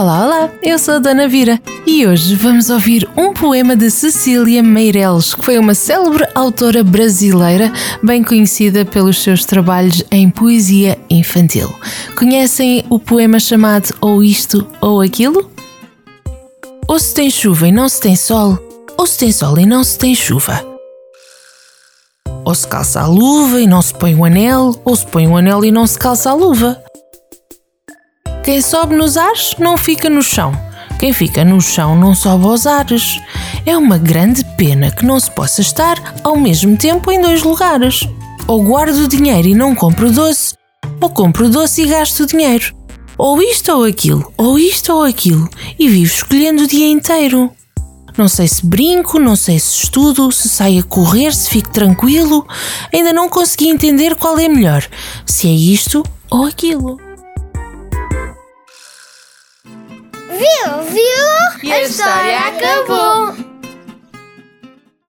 Olá, olá, eu sou a Dona Vira e hoje vamos ouvir um poema de Cecília Meireles, que foi uma célebre autora brasileira, bem conhecida pelos seus trabalhos em poesia infantil. Conhecem o poema chamado Ou Isto ou Aquilo? Ou se tem chuva e não se tem sol, ou se tem sol e não se tem chuva. Ou se calça a luva e não se põe o anel, ou se põe o anel e não se calça a luva. Quem sobe nos ares não fica no chão. Quem fica no chão não sobe aos ares. É uma grande pena que não se possa estar ao mesmo tempo em dois lugares. Ou guardo o dinheiro e não compro doce, ou compro doce e gasto o dinheiro. Ou isto ou aquilo, ou isto ou aquilo, e vivo escolhendo o dia inteiro. Não sei se brinco, não sei se estudo, se saio a correr, se fico tranquilo. Ainda não consegui entender qual é melhor, se é isto ou aquilo. Viu, viu? E a história acabou.